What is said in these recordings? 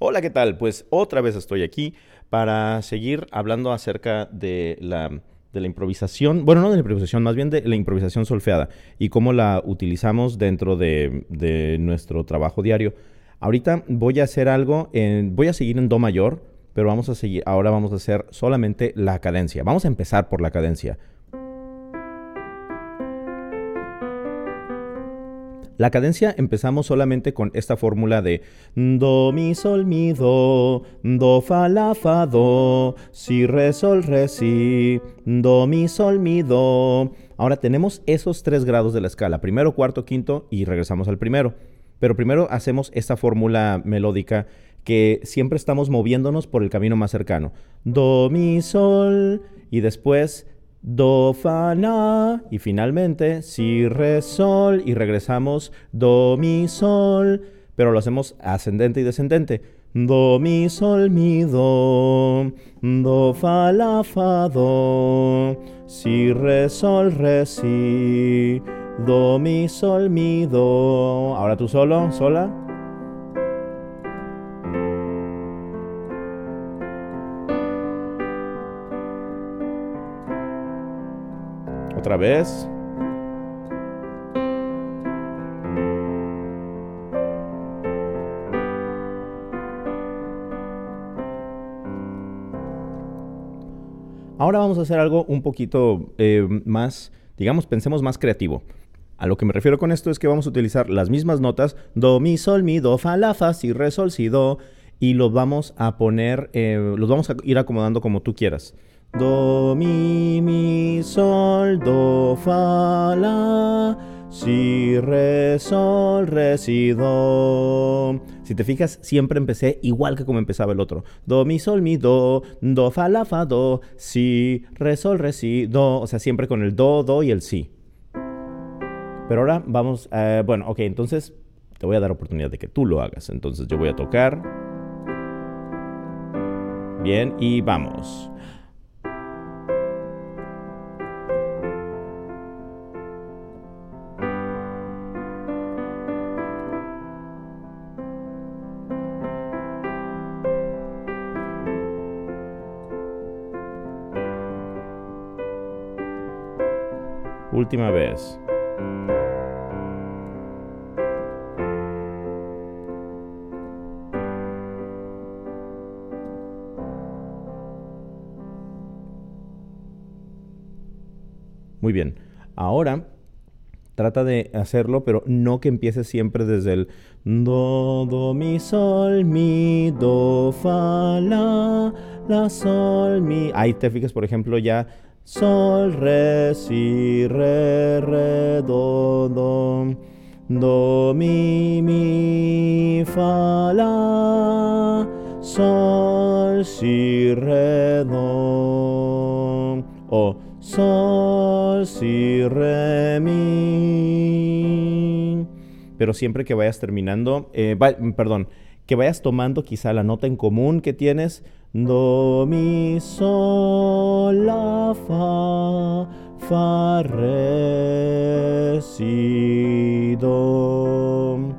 Hola, ¿qué tal? Pues otra vez estoy aquí para seguir hablando acerca de la, de la improvisación, bueno, no de la improvisación, más bien de la improvisación solfeada y cómo la utilizamos dentro de, de nuestro trabajo diario. Ahorita voy a hacer algo, en, voy a seguir en Do mayor, pero vamos a seguir, ahora vamos a hacer solamente la cadencia. Vamos a empezar por la cadencia. La cadencia empezamos solamente con esta fórmula de do, mi, sol, mi, do, do, fa, la, fa, do, si, re, sol, re, si, do, mi, sol, mi, do. Ahora tenemos esos tres grados de la escala, primero, cuarto, quinto y regresamos al primero. Pero primero hacemos esta fórmula melódica que siempre estamos moviéndonos por el camino más cercano. Do, mi, sol y después do, fa, la, y finalmente si, re, sol, y regresamos do, mi, sol, pero lo hacemos ascendente y descendente. Do, mi, sol, mi, do, do, fa, la, fa, do, si, re, sol, re, si, do, mi, sol, mi, do. Ahora tú solo, sola. Vez. Ahora vamos a hacer algo un poquito eh, más, digamos, pensemos más creativo. A lo que me refiero con esto es que vamos a utilizar las mismas notas, do, mi, sol, mi, do, fa, la, fa, si, re, sol, si, do, y los vamos a poner, eh, los vamos a ir acomodando como tú quieras. Do, mi, mi, sol, do, fa, la, si, re, sol, re, si, do. Si te fijas, siempre empecé igual que como empezaba el otro. Do, mi, sol, mi, do, do, fa, la, fa, do, si, re, sol, re, si, do. O sea, siempre con el do, do y el si. Pero ahora vamos, eh, bueno, ok, entonces te voy a dar oportunidad de que tú lo hagas. Entonces yo voy a tocar. Bien, y vamos. Última vez. Muy bien. Ahora trata de hacerlo, pero no que empieces siempre desde el do, do, mi, sol, mi, do, fa, la, la, sol, mi. Ahí te fijas, por ejemplo, ya sol, re, si, re, re, do, do, do, mi, mi, fa, la, sol, si, re, do, o sol, si, re, mi. Pero siempre que vayas terminando, eh, perdón, que vayas tomando quizá la nota en común que tienes, do, mi, sol, la, fa, fa, re, si, do.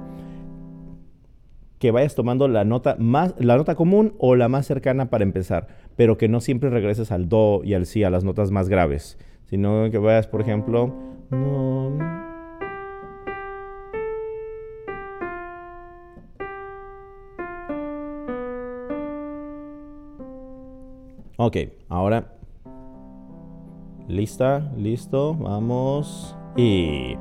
Que vayas tomando la nota más, la nota común o la más cercana para empezar, pero que no siempre regreses al do y al si, a las notas más graves, sino que vayas, por ejemplo, no, Ok, ahora. Lista, listo, vamos. Y...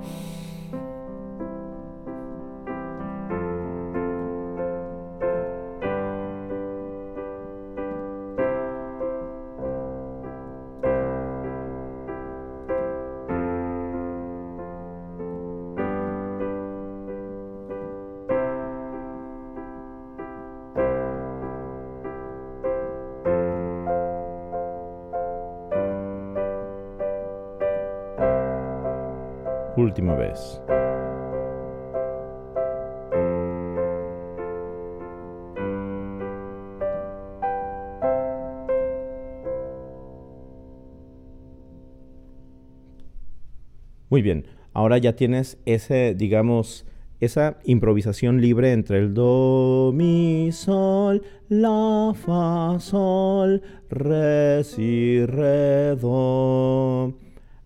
última vez. Muy bien, ahora ya tienes ese, digamos, esa improvisación libre entre el do, mi, sol, la, fa, sol, re, si, re, do.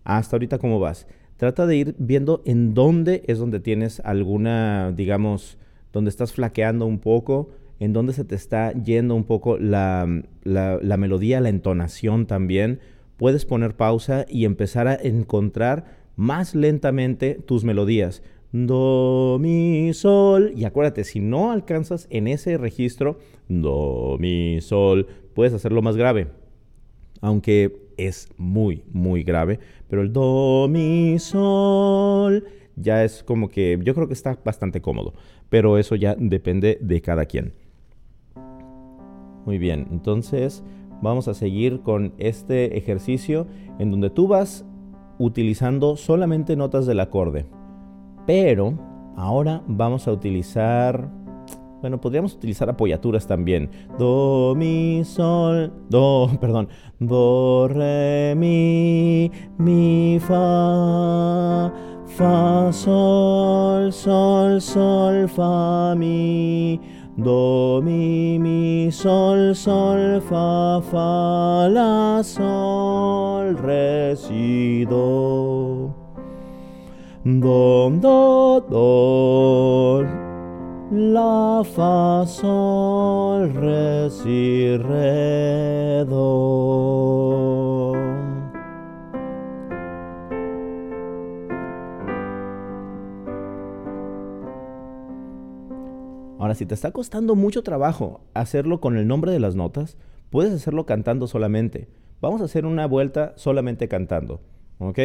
Hasta ahorita, ¿cómo vas? Trata de ir viendo en dónde es donde tienes alguna, digamos, donde estás flaqueando un poco, en dónde se te está yendo un poco la, la melodía, la entonación también. Puedes poner pausa y empezar a encontrar más lentamente tus melodías do, mi, sol. Y acuérdate, si no alcanzas en ese registro, do, mi, sol, puedes hacerlo más grave. Aunque es muy, muy grave. Pero el do, mi, sol ya es como que yo creo que está bastante cómodo. Pero eso ya depende de cada quien. Muy bien, entonces vamos a seguir con este ejercicio en donde tú vas utilizando solamente notas del acorde. Pero ahora vamos a utilizar, bueno, podríamos utilizar apoyaturas también. Do, mi, sol, do, perdón, do, re, mi, mi, fa, fa, sol, sol, sol, fa, mi. Do, mi, mi, sol, sol, fa, fa, la, sol, re, si, do. Do, do, do, la, fa, sol, re, si, re, do. Ahora, si te está costando mucho trabajo hacerlo con el nombre de las notas, puedes hacerlo cantando solamente. Vamos a hacer una vuelta solamente cantando. ¿Ok?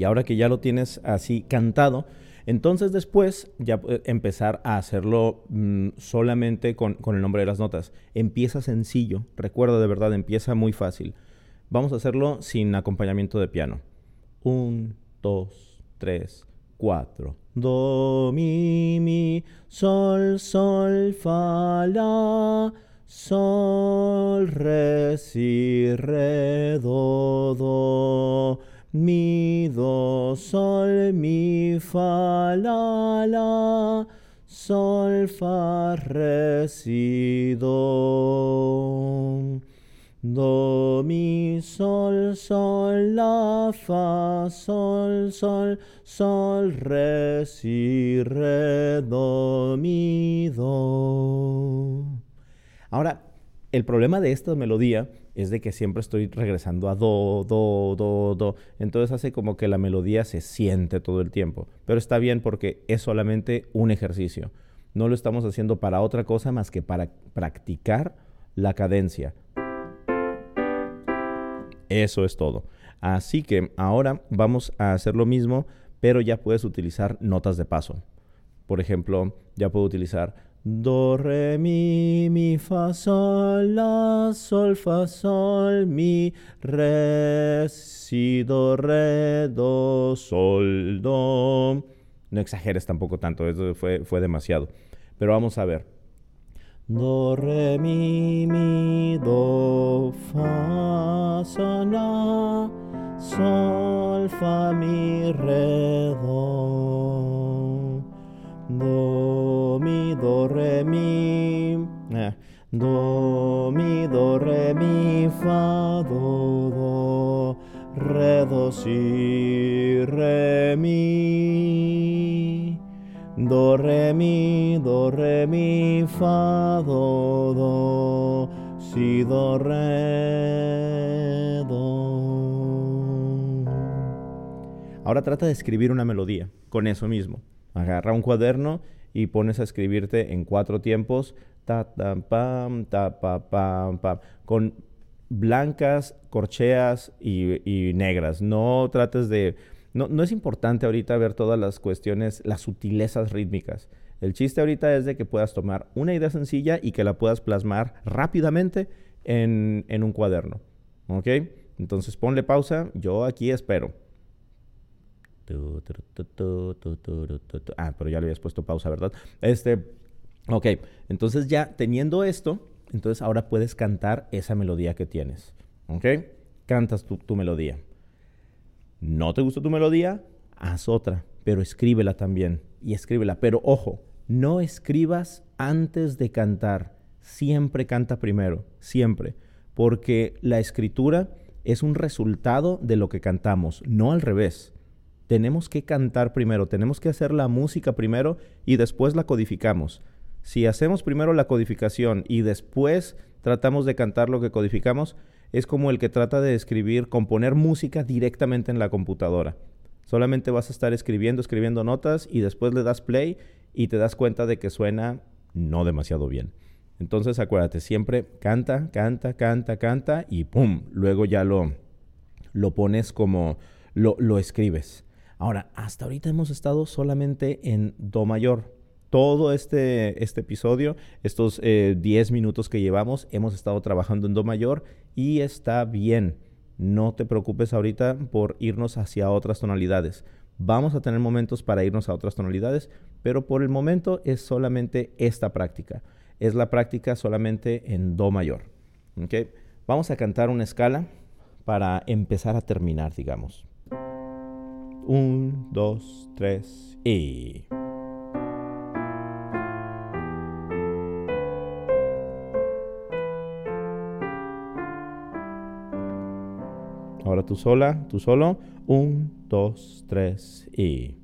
Y ahora que ya lo tienes así cantado, entonces después ya empezar a hacerlo mm, solamente con, con, el nombre de las notas. Empieza sencillo, recuerda de verdad, empieza muy fácil. Vamos a hacerlo sin acompañamiento de piano. Un, dos, tres, cuatro. Do, mi, mi, sol, sol, fa, la, sol, re, si, re, do, do mi, do, sol, mi, fa, la, la, sol, fa, re, si, do. Do, mi, sol, sol, la, fa, sol, sol, sol, re, si, re, do, mi, do. Ahora, el problema de esta melodía es de que siempre estoy regresando a do, do, do, do. Entonces hace como que la melodía se siente todo el tiempo. Pero está bien porque es solamente un ejercicio. No lo estamos haciendo para otra cosa más que para practicar la cadencia. Eso es todo. Así que ahora vamos a hacer lo mismo, pero ya puedes utilizar notas de paso. Por ejemplo, ya puedo utilizar Do, re, mi, mi, fa, sol, la, sol, fa, sol, mi, re, si, do, re, do, sol, do. No exageres tampoco tanto, eso fue, fue demasiado. Pero vamos a ver. Do, re, mi, mi, do, fa, sol, la, sol, fa, mi, re, do. Do, do, re, mi. Eh, do, mi, do, re, mi, fa, do, do. Re, do, si, re, mi. Do, re, mi, do, re, mi, fa, do, do. Si, do, re, do. Ahora trata de escribir una melodía con eso mismo. Agarra un cuaderno y pones a escribirte en cuatro tiempos, ta, ta, pam, ta, pa, pam, pam, con blancas, corcheas y, negras. No trates de... No, no es importante ahorita ver todas las cuestiones, las sutilezas rítmicas. El chiste ahorita es de que puedas tomar una idea sencilla y que la puedas plasmar rápidamente en, en un cuaderno. ¿Ok? Entonces ponle pausa, yo aquí espero. Ah, pero ya le habías puesto pausa, ¿verdad? Este, ok, entonces ya teniendo esto, entonces ahora puedes cantar esa melodía que tienes. ¿Ok? Cantas tu, tu melodía. ¿No te gustó tu melodía? Haz otra, pero escríbela también. Y escríbela. Pero ojo, no escribas antes de cantar. Siempre canta primero, siempre. Porque la escritura es un resultado de lo que cantamos, no al revés. Tenemos que cantar primero, tenemos que hacer la música primero y después la codificamos. Si hacemos primero la codificación y después tratamos de cantar lo que codificamos, es como el que trata de escribir, componer música directamente en la computadora. Solamente vas a estar escribiendo, escribiendo notas y después le das play y te das cuenta de que suena no demasiado bien. Entonces acuérdate, siempre canta, canta, canta, canta y ¡pum! Luego ya lo, lo pones como lo, lo escribes. Ahora, hasta ahorita hemos estado solamente en Do mayor. Todo este, este episodio, estos 10 eh, minutos que llevamos, hemos estado trabajando en Do mayor y está bien. No te preocupes ahorita por irnos hacia otras tonalidades. Vamos a tener momentos para irnos a otras tonalidades, pero por el momento es solamente esta práctica es la práctica solamente en Do mayor. ¿okay? Vamos a cantar una escala para empezar a terminar, digamos. Un, dos, tres y... Ahora tú sola, tú solo. Un, dos, tres y...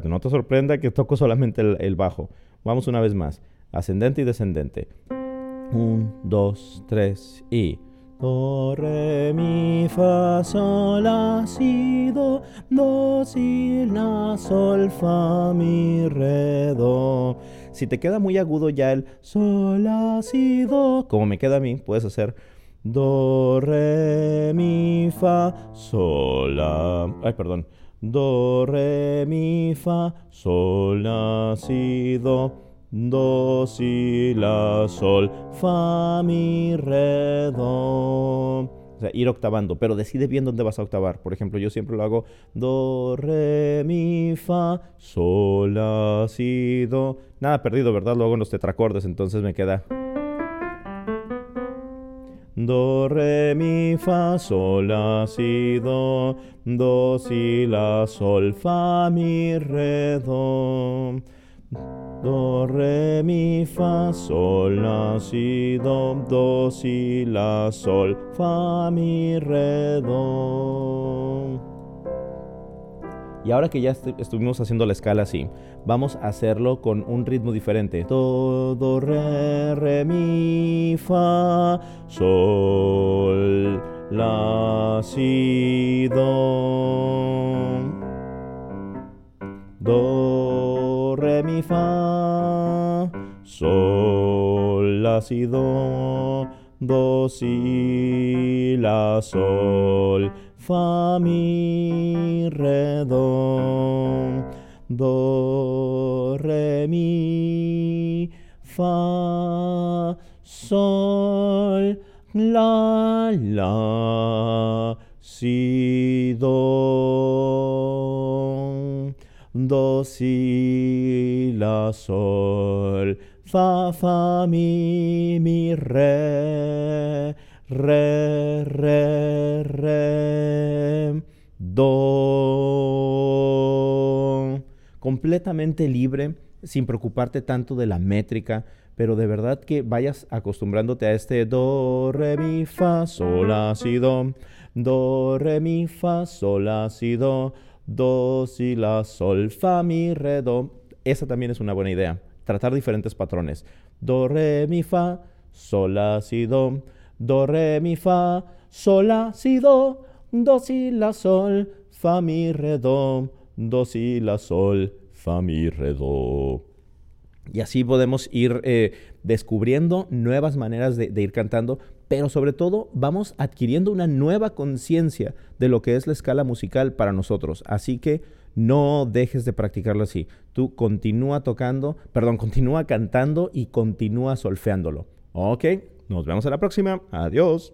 No te sorprenda que toco solamente el, bajo. Vamos una vez más. Ascendente y descendente. Un, dos, tres y... Do, re, mi, fa, sol, la, si, do, do, si, la, sol, fa, mi, re, do. Si te queda muy agudo ya el sol, la, si, do, como me queda a mí, puedes hacer do, re, mi, fa, sol, la. Ay, perdón. Do, re, mi, fa, sol, la, si, do. Do, si, la, sol, fa, mi, re, do. O sea, ir octavando, pero decide bien dónde vas a octavar. Por ejemplo, yo siempre lo hago do, re, mi, fa, sol, la, si, do. Nada perdido, ¿verdad? Lo hago en los tetracordes, entonces me queda... Do, re, mi, fa, sol, la, si, do, do, si, la, sol, fa, mi, re, do. Do, re, mi, fa, sol, la, si, do, do, si, la, sol, fa, mi, re, do. Y ahora que ya estuvimos haciendo la escala así, vamos a hacerlo con un ritmo diferente. Do, do, re, re, mi, fa, sol, la, si, do. Do, re, mi, fa, sol, la, si, do. Do, si, la, sol fa, mi, re, do, do, re, mi, fa, sol, la, la, si, do, do, si, la, sol, fa, fa, mi, mi, re, re, re, re, do. Completamente libre, sin preocuparte tanto de la métrica, pero de verdad que vayas acostumbrándote a este do, re, mi, fa, sol, la, si, do, do, re, mi, fa, sol, la, si, do, do, si, la, sol, fa, mi, re, do. Esa también es una buena idea. tratar diferentes patrones. Do, re, mi, fa, sol, la, si, do. Do, re, mi, fa, sol, la, si, do. Do, si, la, sol, fa, mi, re, do. Do, si, la, sol, fa, mi, re, do. Y así podemos ir eh, descubriendo nuevas maneras de, ir cantando, pero sobre todo vamos adquiriendo una nueva conciencia de lo que es la escala musical para nosotros. Así que no dejes de practicarlo así. Tú continúa tocando, perdón, continúa cantando y continúa solfeándolo. Ok, nos vemos a la próxima. Adiós.